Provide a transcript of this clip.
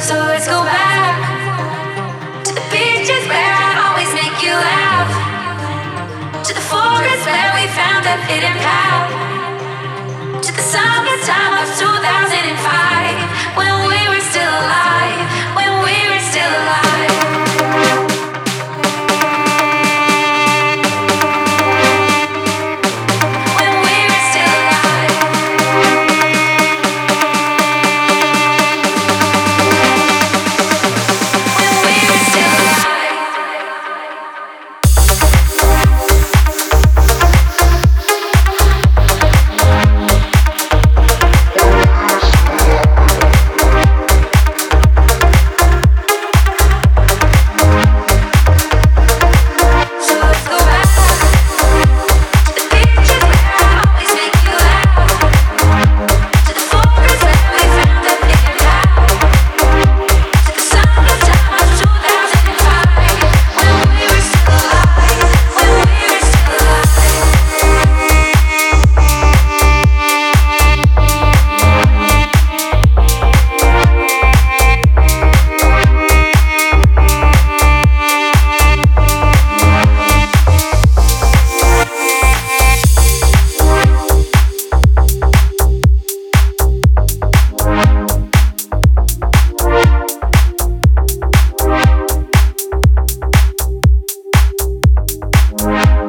So let's go back to the beaches where I always make you laugh. To the forest where we found a hidden path. To the summertime of 2005 when we were still alive. Thank